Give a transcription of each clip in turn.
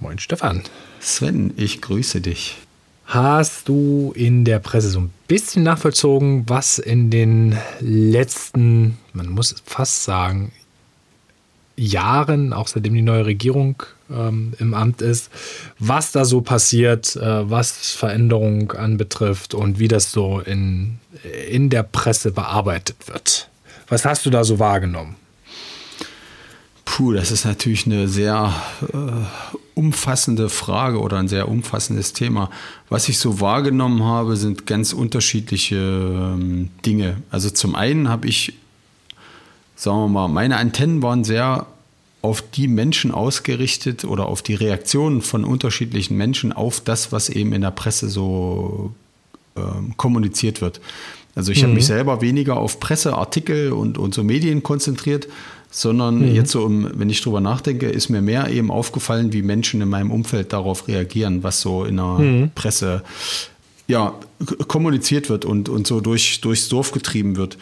Moin Stefan. Sven, ich grüße dich. Hast du in der Presse so ein bisschen nachvollzogen, was in den letzten, man muss fast sagen, Jahren, auch seitdem die neue Regierung ähm, im Amt ist, was da so passiert, äh, was Veränderung anbetrifft und wie das so in, in der Presse bearbeitet wird. Was hast du da so wahrgenommen? Puh, das ist natürlich eine sehr äh, umfassende Frage oder ein sehr umfassendes Thema. Was ich so wahrgenommen habe, sind ganz unterschiedliche ähm, Dinge. Also zum einen habe ich, sagen wir mal, meine Antennen waren sehr auf die Menschen ausgerichtet oder auf die Reaktionen von unterschiedlichen Menschen auf das, was eben in der Presse so ähm, kommuniziert wird. Also ich mhm. habe mich selber weniger auf Presseartikel und, und so Medien konzentriert, sondern mhm. jetzt so, wenn ich drüber nachdenke, ist mir mehr eben aufgefallen, wie Menschen in meinem Umfeld darauf reagieren, was so in der mhm. Presse ja, kommuniziert wird und, und so durch, durchs Dorf getrieben wird.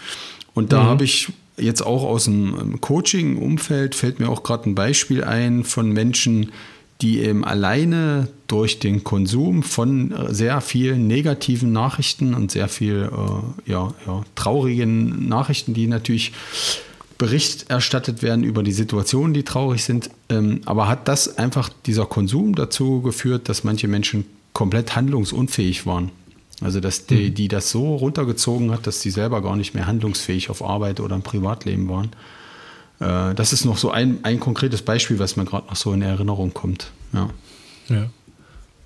Und da mhm. habe ich jetzt auch aus dem Coaching-Umfeld, fällt mir auch gerade ein Beispiel ein von Menschen, die eben alleine durch den Konsum von sehr vielen negativen Nachrichten und sehr viel äh, ja, ja, traurigen Nachrichten, die natürlich Bericht erstattet werden über die Situationen, die traurig sind. Ähm, aber hat das einfach dieser Konsum dazu geführt, dass manche Menschen komplett handlungsunfähig waren? Also, dass die, mhm. die das so runtergezogen hat, dass sie selber gar nicht mehr handlungsfähig auf Arbeit oder im Privatleben waren. Äh, das ist noch so ein, ein konkretes Beispiel, was mir gerade noch so in Erinnerung kommt. Ja. ja.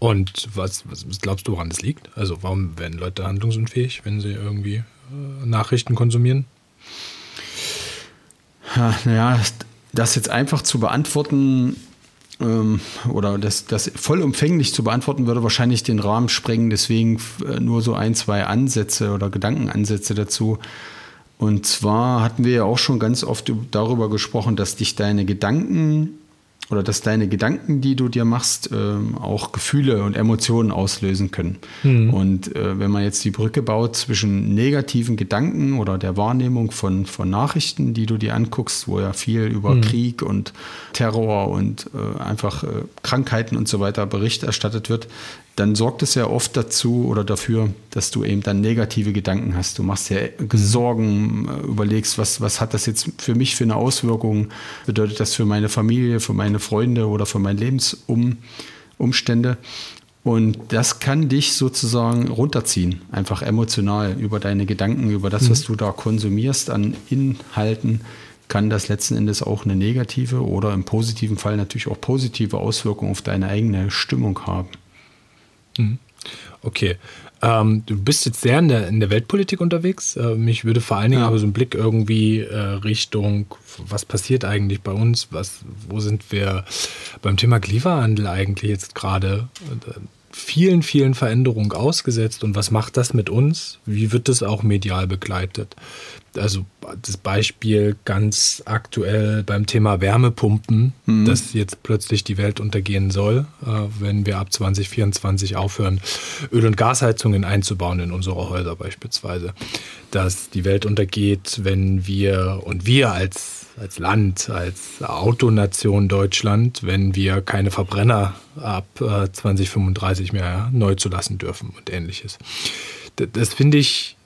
Und was, was glaubst du, woran das liegt? Also, warum werden Leute handlungsunfähig, wenn sie irgendwie äh, Nachrichten konsumieren? Naja, das jetzt einfach zu beantworten ähm, oder das, das vollumfänglich zu beantworten, würde wahrscheinlich den Rahmen sprengen. Deswegen äh, nur so ein, zwei Ansätze oder Gedankenansätze dazu. Und zwar hatten wir ja auch schon ganz oft darüber gesprochen, dass dich deine Gedanken oder dass deine Gedanken, die du dir machst, äh, auch Gefühle und Emotionen auslösen können. Mhm. Und äh, wenn man jetzt die Brücke baut zwischen negativen Gedanken oder der Wahrnehmung von, von Nachrichten, die du dir anguckst, wo ja viel über mhm. Krieg und Terror und äh, einfach äh, Krankheiten und so weiter Bericht erstattet wird, dann sorgt es ja oft dazu oder dafür, dass du eben dann negative Gedanken hast. Du machst ja Sorgen, äh, überlegst, was, was hat das jetzt für mich für eine Auswirkung? Bedeutet das für meine Familie, für meine Freunde oder für meine Lebensumstände? Und das kann dich sozusagen runterziehen, einfach emotional über deine Gedanken, über das, was mhm. du da konsumierst an Inhalten, kann das letzten Endes auch eine negative oder im positiven Fall natürlich auch positive Auswirkungen auf deine eigene Stimmung haben. Mhm. Okay. Ähm, du bist jetzt sehr in der, in der Weltpolitik unterwegs. Äh, mich würde vor allen Dingen ja. aber so ein Blick irgendwie äh, Richtung, was passiert eigentlich bei uns? Was, wo sind wir beim Thema Klimawandel eigentlich jetzt gerade? Äh, vielen, vielen Veränderungen ausgesetzt und was macht das mit uns? Wie wird das auch medial begleitet? Also das Beispiel ganz aktuell beim Thema Wärmepumpen, mhm. dass jetzt plötzlich die Welt untergehen soll, äh, wenn wir ab 2024 aufhören, Öl- und Gasheizungen einzubauen in unsere Häuser beispielsweise. Dass die Welt untergeht, wenn wir und wir als als Land, als Autonation Deutschland, wenn wir keine Verbrenner ab äh, 2035 mehr neu zulassen dürfen und ähnliches. Das, das finde ich,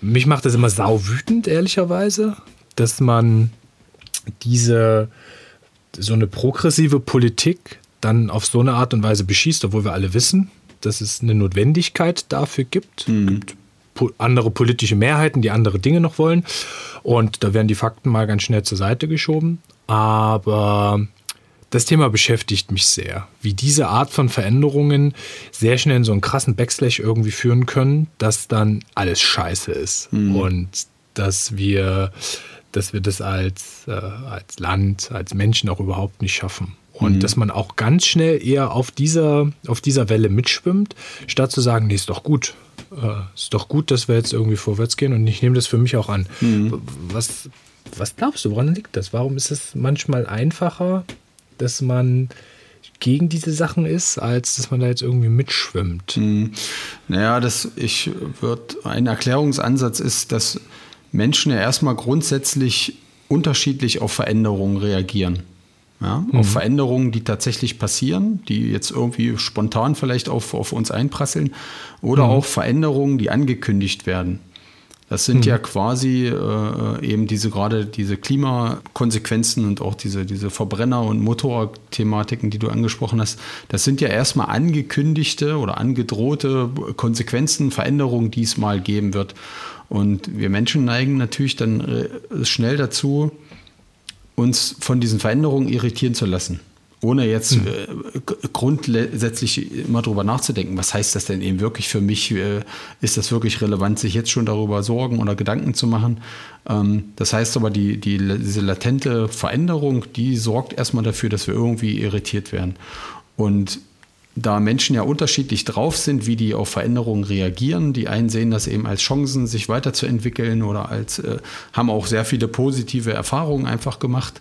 mich macht das immer sau wütend, ehrlicherweise, dass man diese, so eine progressive Politik dann auf so eine Art und Weise beschießt, obwohl wir alle wissen, dass es eine Notwendigkeit dafür gibt. Mhm. Es gibt andere politische Mehrheiten, die andere Dinge noch wollen. Und da werden die Fakten mal ganz schnell zur Seite geschoben. Aber das Thema beschäftigt mich sehr, wie diese Art von Veränderungen sehr schnell in so einen krassen Backslash irgendwie führen können, dass dann alles scheiße ist. Mhm. Und dass wir, dass wir das als, äh, als Land, als Menschen auch überhaupt nicht schaffen. Und mhm. dass man auch ganz schnell eher auf dieser, auf dieser Welle mitschwimmt, statt zu sagen, nee, ist doch gut. Äh, ist doch gut, dass wir jetzt irgendwie vorwärts gehen und ich nehme das für mich auch an. Mhm. Was, was glaubst du, woran liegt das? Warum ist es manchmal einfacher, dass man gegen diese Sachen ist, als dass man da jetzt irgendwie mitschwimmt? Mhm. Naja, das, ich würde, ein Erklärungsansatz ist, dass Menschen ja erstmal grundsätzlich unterschiedlich auf Veränderungen reagieren. Ja, mhm. Auf Veränderungen, die tatsächlich passieren, die jetzt irgendwie spontan vielleicht auf, auf uns einprasseln, oder mhm. auch Veränderungen, die angekündigt werden. Das sind mhm. ja quasi äh, eben diese gerade diese Klimakonsequenzen und auch diese, diese Verbrenner- und Motorthematiken, die du angesprochen hast. Das sind ja erstmal angekündigte oder angedrohte Konsequenzen, Veränderungen, die es mal geben wird. Und wir Menschen neigen natürlich dann äh, schnell dazu, uns von diesen Veränderungen irritieren zu lassen. Ohne jetzt hm. äh, grundsätzlich immer darüber nachzudenken, was heißt das denn eben wirklich für mich? Äh, ist das wirklich relevant, sich jetzt schon darüber Sorgen oder Gedanken zu machen? Ähm, das heißt aber, die, die, diese latente Veränderung, die sorgt erstmal dafür, dass wir irgendwie irritiert werden. Und da Menschen ja unterschiedlich drauf sind, wie die auf Veränderungen reagieren. Die einen sehen das eben als Chancen, sich weiterzuentwickeln oder als äh, haben auch sehr viele positive Erfahrungen einfach gemacht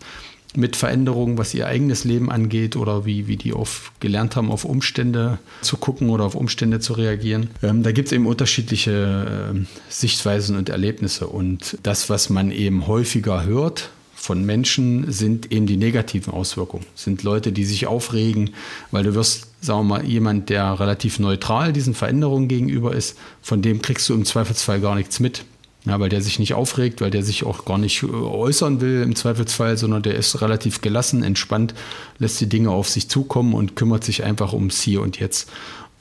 mit Veränderungen, was ihr eigenes Leben angeht oder wie, wie die auf, gelernt haben, auf Umstände zu gucken oder auf Umstände zu reagieren. Ähm, da gibt es eben unterschiedliche äh, Sichtweisen und Erlebnisse. Und das, was man eben häufiger hört, von Menschen sind eben die negativen Auswirkungen. Sind Leute, die sich aufregen, weil du wirst, sagen wir mal, jemand, der relativ neutral diesen Veränderungen gegenüber ist, von dem kriegst du im Zweifelsfall gar nichts mit. Ja, weil der sich nicht aufregt, weil der sich auch gar nicht äh, äußern will im Zweifelsfall, sondern der ist relativ gelassen, entspannt, lässt die Dinge auf sich zukommen und kümmert sich einfach ums Hier und Jetzt.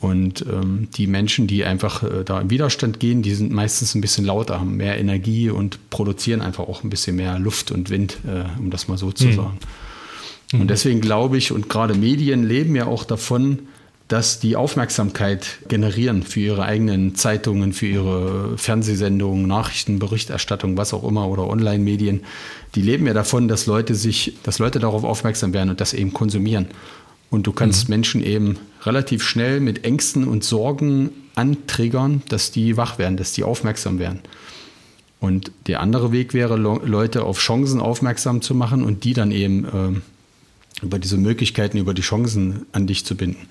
Und ähm, die Menschen, die einfach äh, da im Widerstand gehen, die sind meistens ein bisschen lauter, haben mehr Energie und produzieren einfach auch ein bisschen mehr Luft und Wind, äh, um das mal so zu mhm. sagen. Und mhm. deswegen glaube ich, und gerade Medien leben ja auch davon, dass die Aufmerksamkeit generieren für ihre eigenen Zeitungen, für ihre Fernsehsendungen, Nachrichten, Berichterstattung, was auch immer oder Online-Medien. Die leben ja davon, dass Leute sich, dass Leute darauf aufmerksam werden und das eben konsumieren. Und du kannst mhm. Menschen eben relativ schnell mit Ängsten und Sorgen antriggern, dass die wach werden, dass die aufmerksam werden. Und der andere Weg wäre, Leute auf Chancen aufmerksam zu machen und die dann eben äh, über diese Möglichkeiten, über die Chancen an dich zu binden.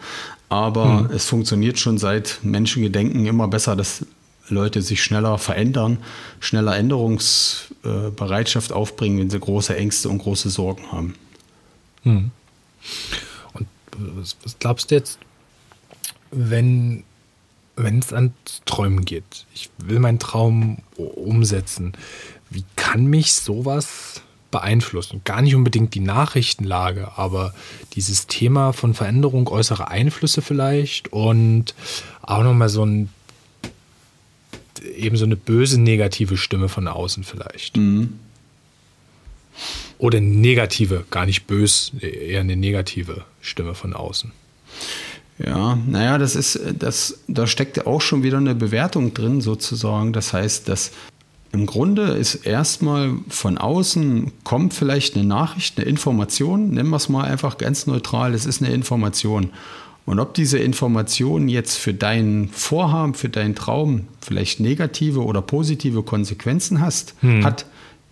Aber mhm. es funktioniert schon seit Menschengedenken immer besser, dass Leute sich schneller verändern, schneller Änderungsbereitschaft aufbringen, wenn sie große Ängste und große Sorgen haben. Mhm was, was glaubst du jetzt, wenn wenn es ans Träumen geht? Ich will meinen Traum umsetzen. Wie kann mich sowas beeinflussen? Gar nicht unbedingt die Nachrichtenlage, aber dieses Thema von Veränderung äußerer Einflüsse vielleicht und auch nochmal so ein eben so eine böse negative Stimme von außen vielleicht. Mhm. Oder negative, gar nicht bös, eher eine negative Stimme von außen. Ja, naja, das ist, das, da steckt auch schon wieder eine Bewertung drin, sozusagen. Das heißt, dass im Grunde ist erstmal von außen kommt vielleicht eine Nachricht, eine Information, nennen wir es mal einfach ganz neutral, es ist eine Information. Und ob diese Information jetzt für dein Vorhaben, für deinen Traum vielleicht negative oder positive Konsequenzen hast, hm. hat,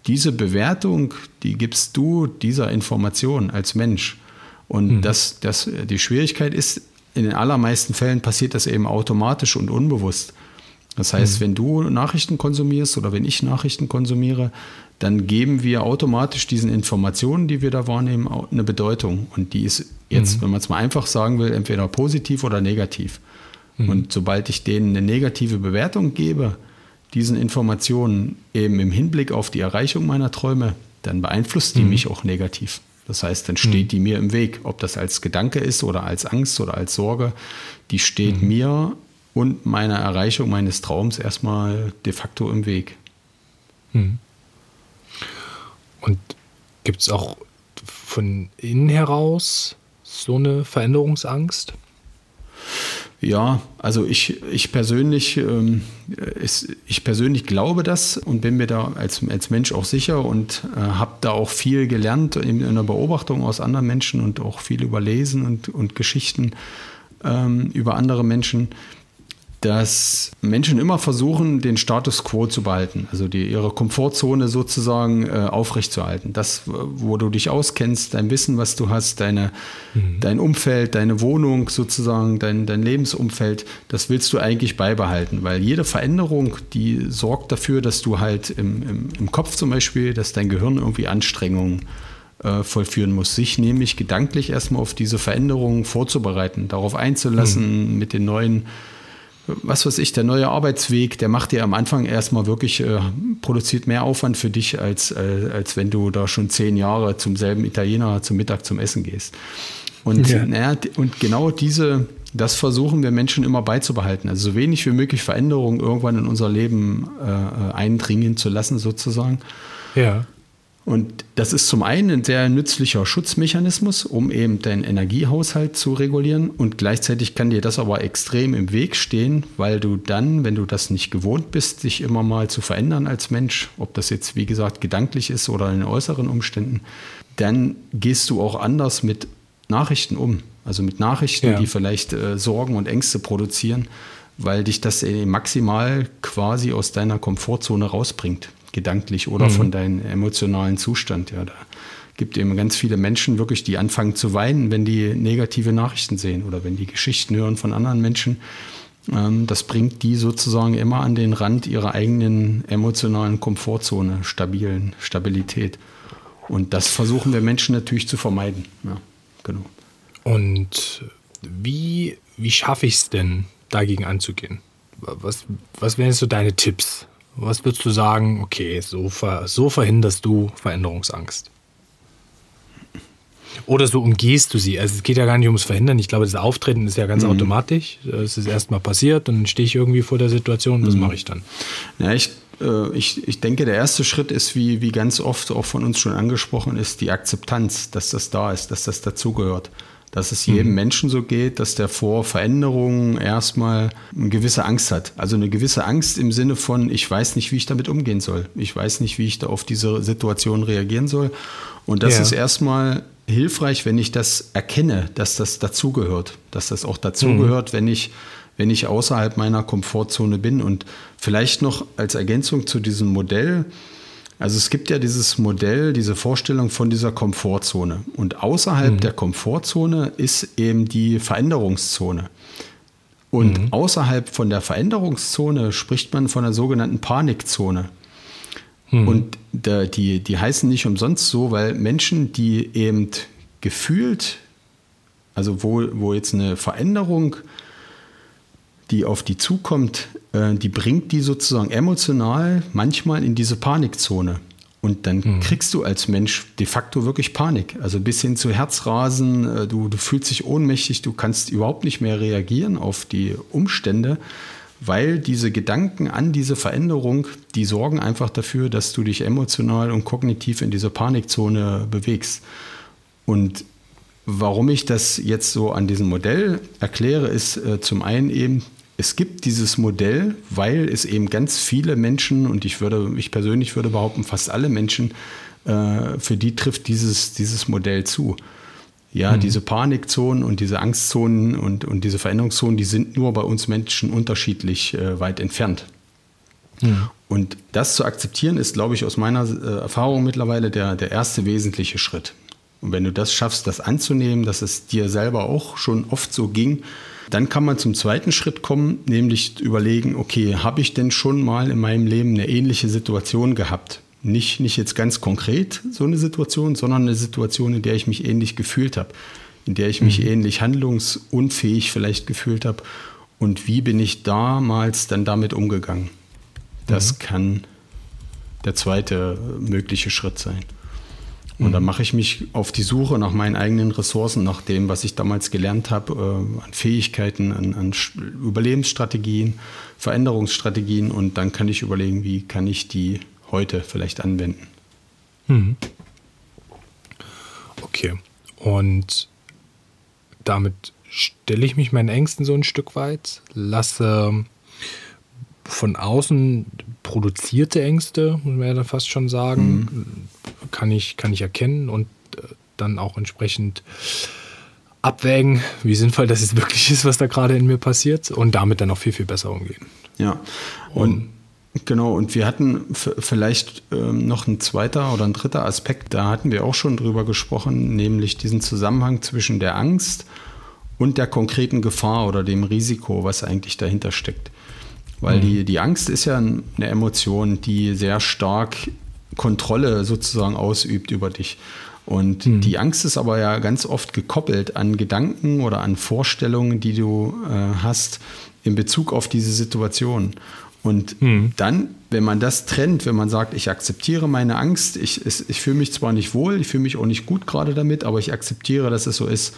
diese Bewertung, die gibst du dieser Information als Mensch. Und mhm. das, das, die Schwierigkeit ist, in den allermeisten Fällen passiert das eben automatisch und unbewusst. Das heißt, mhm. wenn du Nachrichten konsumierst oder wenn ich Nachrichten konsumiere, dann geben wir automatisch diesen Informationen, die wir da wahrnehmen, eine Bedeutung. Und die ist jetzt, mhm. wenn man es mal einfach sagen will, entweder positiv oder negativ. Mhm. Und sobald ich denen eine negative Bewertung gebe, diesen Informationen eben im Hinblick auf die Erreichung meiner Träume, dann beeinflusst die mhm. mich auch negativ. Das heißt, dann steht mhm. die mir im Weg, ob das als Gedanke ist oder als Angst oder als Sorge, die steht mir und meiner Erreichung meines Traums erstmal de facto im Weg. Mhm. Und gibt es auch von innen heraus so eine Veränderungsangst? Ja, also ich, ich persönlich, ähm, ist, ich persönlich glaube das und bin mir da als, als Mensch auch sicher und äh, habe da auch viel gelernt in, in der Beobachtung aus anderen Menschen und auch viel überlesen und, und Geschichten ähm, über andere Menschen dass Menschen immer versuchen, den Status quo zu behalten, also die, ihre Komfortzone sozusagen äh, aufrechtzuerhalten. Das, wo du dich auskennst, dein Wissen, was du hast, deine, mhm. dein Umfeld, deine Wohnung sozusagen, dein, dein Lebensumfeld, das willst du eigentlich beibehalten, weil jede Veränderung, die sorgt dafür, dass du halt im, im, im Kopf zum Beispiel, dass dein Gehirn irgendwie Anstrengungen äh, vollführen muss, sich nämlich gedanklich erstmal auf diese Veränderungen vorzubereiten, darauf einzulassen, mhm. mit den neuen was weiß ich, der neue Arbeitsweg, der macht dir am Anfang erstmal wirklich, äh, produziert mehr Aufwand für dich, als, äh, als wenn du da schon zehn Jahre zum selben Italiener zum Mittag zum Essen gehst. Und, ja. naja, und genau diese, das versuchen wir Menschen immer beizubehalten. Also so wenig wie möglich Veränderungen irgendwann in unser Leben äh, eindringen zu lassen, sozusagen. Ja. Und das ist zum einen ein sehr nützlicher Schutzmechanismus, um eben deinen Energiehaushalt zu regulieren. Und gleichzeitig kann dir das aber extrem im Weg stehen, weil du dann, wenn du das nicht gewohnt bist, dich immer mal zu verändern als Mensch, ob das jetzt wie gesagt gedanklich ist oder in äußeren Umständen, dann gehst du auch anders mit Nachrichten um. Also mit Nachrichten, ja. die vielleicht äh, Sorgen und Ängste produzieren, weil dich das äh, maximal quasi aus deiner Komfortzone rausbringt gedanklich oder mhm. von deinem emotionalen Zustand. Ja, da gibt eben ganz viele Menschen wirklich, die anfangen zu weinen, wenn die negative Nachrichten sehen oder wenn die Geschichten hören von anderen Menschen. Ähm, das bringt die sozusagen immer an den Rand ihrer eigenen emotionalen Komfortzone, stabilen Stabilität. Und das versuchen wir Menschen natürlich zu vermeiden. Ja, genau. Und wie, wie schaffe ich es denn, dagegen anzugehen? Was, was wären so deine Tipps? Was würdest du sagen, okay, so, ver, so verhinderst du Veränderungsangst? Oder so umgehst du sie. Also es geht ja gar nicht ums Verhindern. Ich glaube, das Auftreten ist ja ganz mhm. automatisch. Es ist erstmal passiert und dann stehe ich irgendwie vor der Situation. Was mhm. mache ich dann? Ja, ich, äh, ich, ich denke, der erste Schritt ist, wie, wie ganz oft auch von uns schon angesprochen ist, die Akzeptanz, dass das da ist, dass das dazugehört dass es jedem mhm. Menschen so geht, dass der vor Veränderungen erstmal eine gewisse Angst hat. Also eine gewisse Angst im Sinne von, ich weiß nicht, wie ich damit umgehen soll. Ich weiß nicht, wie ich da auf diese Situation reagieren soll. Und das ja. ist erstmal hilfreich, wenn ich das erkenne, dass das dazugehört, dass das auch dazugehört, mhm. wenn ich wenn ich außerhalb meiner Komfortzone bin. Und vielleicht noch als Ergänzung zu diesem Modell, also es gibt ja dieses Modell, diese Vorstellung von dieser Komfortzone. Und außerhalb mhm. der Komfortzone ist eben die Veränderungszone. Und mhm. außerhalb von der Veränderungszone spricht man von der sogenannten Panikzone. Mhm. Und der, die, die heißen nicht umsonst so, weil Menschen, die eben gefühlt, also wo, wo jetzt eine Veränderung die auf die zukommt, äh, die bringt die sozusagen emotional manchmal in diese Panikzone. Und dann mhm. kriegst du als Mensch de facto wirklich Panik. Also bis hin zu Herzrasen, äh, du, du fühlst dich ohnmächtig, du kannst überhaupt nicht mehr reagieren auf die Umstände, weil diese Gedanken an diese Veränderung, die sorgen einfach dafür, dass du dich emotional und kognitiv in diese Panikzone bewegst. Und warum ich das jetzt so an diesem Modell erkläre, ist äh, zum einen eben, es gibt dieses Modell, weil es eben ganz viele Menschen, und ich würde, ich persönlich würde behaupten, fast alle Menschen, äh, für die trifft dieses, dieses Modell zu. Ja, mhm. diese Panikzonen und diese Angstzonen und, und diese Veränderungszonen, die sind nur bei uns Menschen unterschiedlich äh, weit entfernt. Mhm. Und das zu akzeptieren, ist, glaube ich, aus meiner äh, Erfahrung mittlerweile der, der erste wesentliche Schritt. Und wenn du das schaffst, das anzunehmen, dass es dir selber auch schon oft so ging, dann kann man zum zweiten Schritt kommen, nämlich überlegen, okay, habe ich denn schon mal in meinem Leben eine ähnliche Situation gehabt? Nicht, nicht jetzt ganz konkret so eine Situation, sondern eine Situation, in der ich mich ähnlich gefühlt habe, in der ich mich mhm. ähnlich handlungsunfähig vielleicht gefühlt habe. Und wie bin ich damals dann damit umgegangen? Das mhm. kann der zweite mögliche Schritt sein. Und mhm. dann mache ich mich auf die Suche nach meinen eigenen Ressourcen, nach dem, was ich damals gelernt habe, äh, an Fähigkeiten, an, an, Überlebensstrategien, Veränderungsstrategien. Und dann kann ich überlegen, wie kann ich die heute vielleicht anwenden. Mhm. Okay. Und damit stelle ich mich meinen Ängsten so ein Stück weit, lasse von außen produzierte Ängste, muss man ja dann fast schon sagen, mhm. Kann, ich, kann ich erkennen und äh, dann auch entsprechend abwägen, wie sinnvoll das jetzt wirklich ist, was da gerade in mir passiert und damit dann auch viel, viel besser umgehen. Ja, und, und genau, und wir hatten vielleicht ähm, noch ein zweiter oder ein dritter Aspekt, da hatten wir auch schon drüber gesprochen, nämlich diesen Zusammenhang zwischen der Angst und der konkreten Gefahr oder dem Risiko, was eigentlich dahinter steckt. Weil mhm. die, die Angst ist ja eine Emotion, die sehr stark Kontrolle sozusagen ausübt über dich. Und mhm. die Angst ist aber ja ganz oft gekoppelt an Gedanken oder an Vorstellungen, die du äh, hast in Bezug auf diese Situation. Und mhm. dann, wenn man das trennt, wenn man sagt, ich akzeptiere meine Angst, ich, ich, ich fühle mich zwar nicht wohl, ich fühle mich auch nicht gut gerade damit, aber ich akzeptiere, dass es so ist,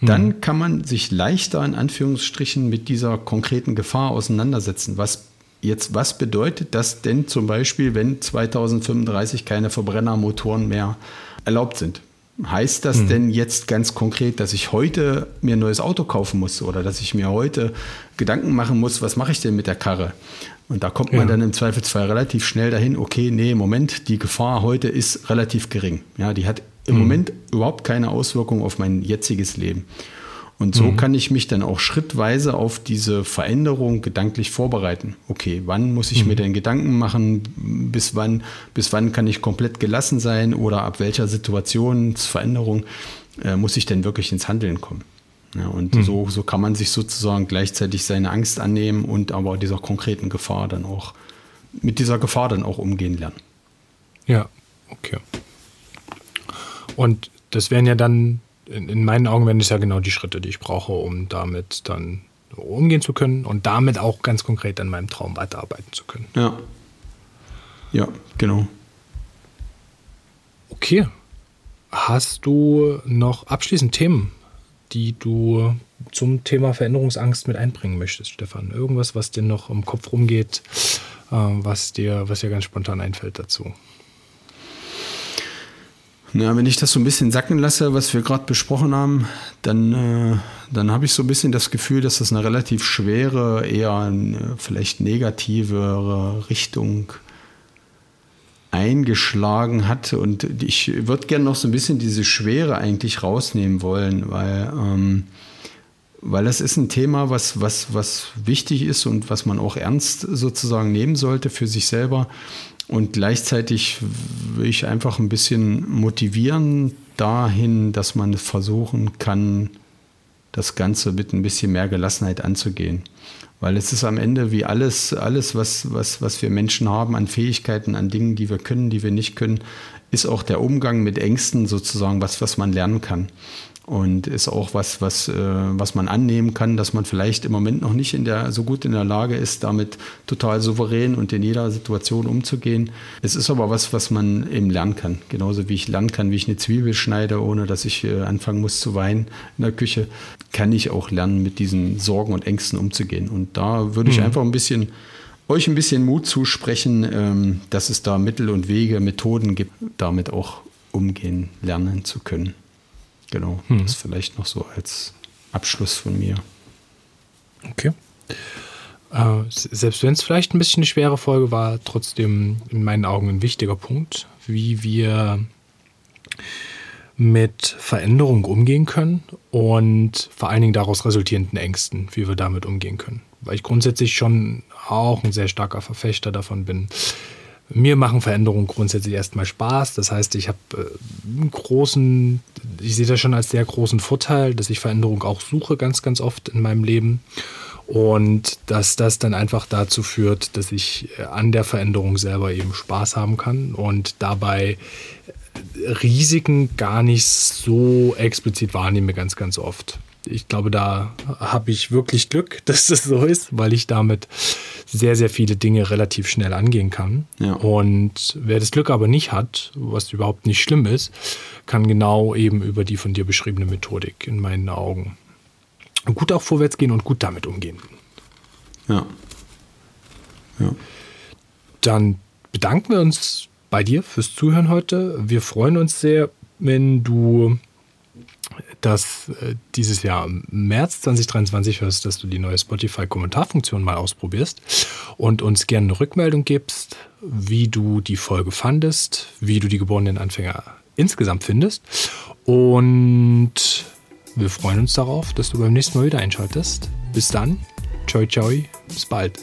mhm. dann kann man sich leichter in Anführungsstrichen mit dieser konkreten Gefahr auseinandersetzen. Was jetzt, was bedeutet das denn zum Beispiel, wenn 2035 keine Verbrennermotoren mehr erlaubt sind. Heißt das mhm. denn jetzt ganz konkret, dass ich heute mir ein neues Auto kaufen muss oder dass ich mir heute Gedanken machen muss, was mache ich denn mit der Karre? Und da kommt man ja. dann im Zweifelsfall relativ schnell dahin, okay, nee, Moment, die Gefahr heute ist relativ gering. Ja, die hat im mhm. Moment überhaupt keine Auswirkung auf mein jetziges Leben. Und so mhm. kann ich mich dann auch schrittweise auf diese Veränderung gedanklich vorbereiten. Okay, wann muss ich mhm. mir denn Gedanken machen? Bis wann, bis wann kann ich komplett gelassen sein? Oder ab welcher Situationsveränderung äh, muss ich denn wirklich ins Handeln kommen? Ja, und mhm. so, so kann man sich sozusagen gleichzeitig seine Angst annehmen und aber dieser konkreten Gefahr dann auch, mit dieser Gefahr dann auch umgehen lernen. Ja, okay. Und das wären ja dann in, in meinen Augen wären das ja genau die Schritte, die ich brauche, um damit dann umgehen zu können und damit auch ganz konkret an meinem Traum weiterarbeiten zu können. Ja. Ja, genau. Okay. Hast du noch abschließend Themen, die du zum Thema Veränderungsangst mit einbringen möchtest, Stefan? Irgendwas, was dir noch im Kopf rumgeht, äh, was dir, was dir ganz spontan einfällt dazu? Ja, wenn ich das so ein bisschen sacken lasse, was wir gerade besprochen haben, dann, äh, dann habe ich so ein bisschen das Gefühl, dass das eine relativ schwere, eher eine vielleicht negativere Richtung eingeschlagen hat. Und ich würde gerne noch so ein bisschen diese Schwere eigentlich rausnehmen wollen, weil, ähm, weil das ist ein Thema, was, was, was wichtig ist und was man auch ernst sozusagen nehmen sollte für sich selber. Und gleichzeitig will ich einfach ein bisschen motivieren dahin, dass man versuchen kann, das Ganze mit ein bisschen mehr Gelassenheit anzugehen. Weil es ist am Ende wie alles, alles, was, was, was wir Menschen haben an Fähigkeiten, an Dingen, die wir können, die wir nicht können, ist auch der Umgang mit Ängsten sozusagen was, was man lernen kann und ist auch was, was, äh, was man annehmen kann, dass man vielleicht im Moment noch nicht in der, so gut in der Lage ist, damit total souverän und in jeder Situation umzugehen. Es ist aber was, was man eben lernen kann. Genauso wie ich lernen kann, wie ich eine Zwiebel schneide, ohne dass ich äh, anfangen muss zu weinen in der Küche, kann ich auch lernen, mit diesen Sorgen und Ängsten umzugehen. Und da würde ich mhm. einfach ein bisschen euch ein bisschen Mut zusprechen, ähm, dass es da Mittel und Wege, Methoden gibt, damit auch umgehen lernen zu können. Genau, hm. das vielleicht noch so als Abschluss von mir. Okay. Äh, selbst wenn es vielleicht ein bisschen eine schwere Folge war, trotzdem in meinen Augen ein wichtiger Punkt, wie wir mit Veränderung umgehen können und vor allen Dingen daraus resultierenden Ängsten, wie wir damit umgehen können. Weil ich grundsätzlich schon auch ein sehr starker Verfechter davon bin, mir machen Veränderungen grundsätzlich erstmal Spaß. Das heißt, ich habe äh, einen großen, ich sehe das schon als sehr großen Vorteil, dass ich Veränderung auch suche, ganz, ganz oft in meinem Leben. Und dass das dann einfach dazu führt, dass ich äh, an der Veränderung selber eben Spaß haben kann und dabei äh, Risiken gar nicht so explizit wahrnehme, ganz, ganz oft. Ich glaube, da habe ich wirklich Glück, dass das so ist, weil ich damit sehr, sehr viele Dinge relativ schnell angehen kann. Ja. Und wer das Glück aber nicht hat, was überhaupt nicht schlimm ist, kann genau eben über die von dir beschriebene Methodik in meinen Augen gut auch vorwärts gehen und gut damit umgehen. Ja. ja. Dann bedanken wir uns bei dir fürs Zuhören heute. Wir freuen uns sehr, wenn du dass äh, dieses Jahr im März 2023 hörst, dass du die neue Spotify-Kommentarfunktion mal ausprobierst und uns gerne eine Rückmeldung gibst, wie du die Folge fandest, wie du die geborenen Anfänger insgesamt findest. Und wir freuen uns darauf, dass du beim nächsten Mal wieder einschaltest. Bis dann, ciao ciao, bis bald.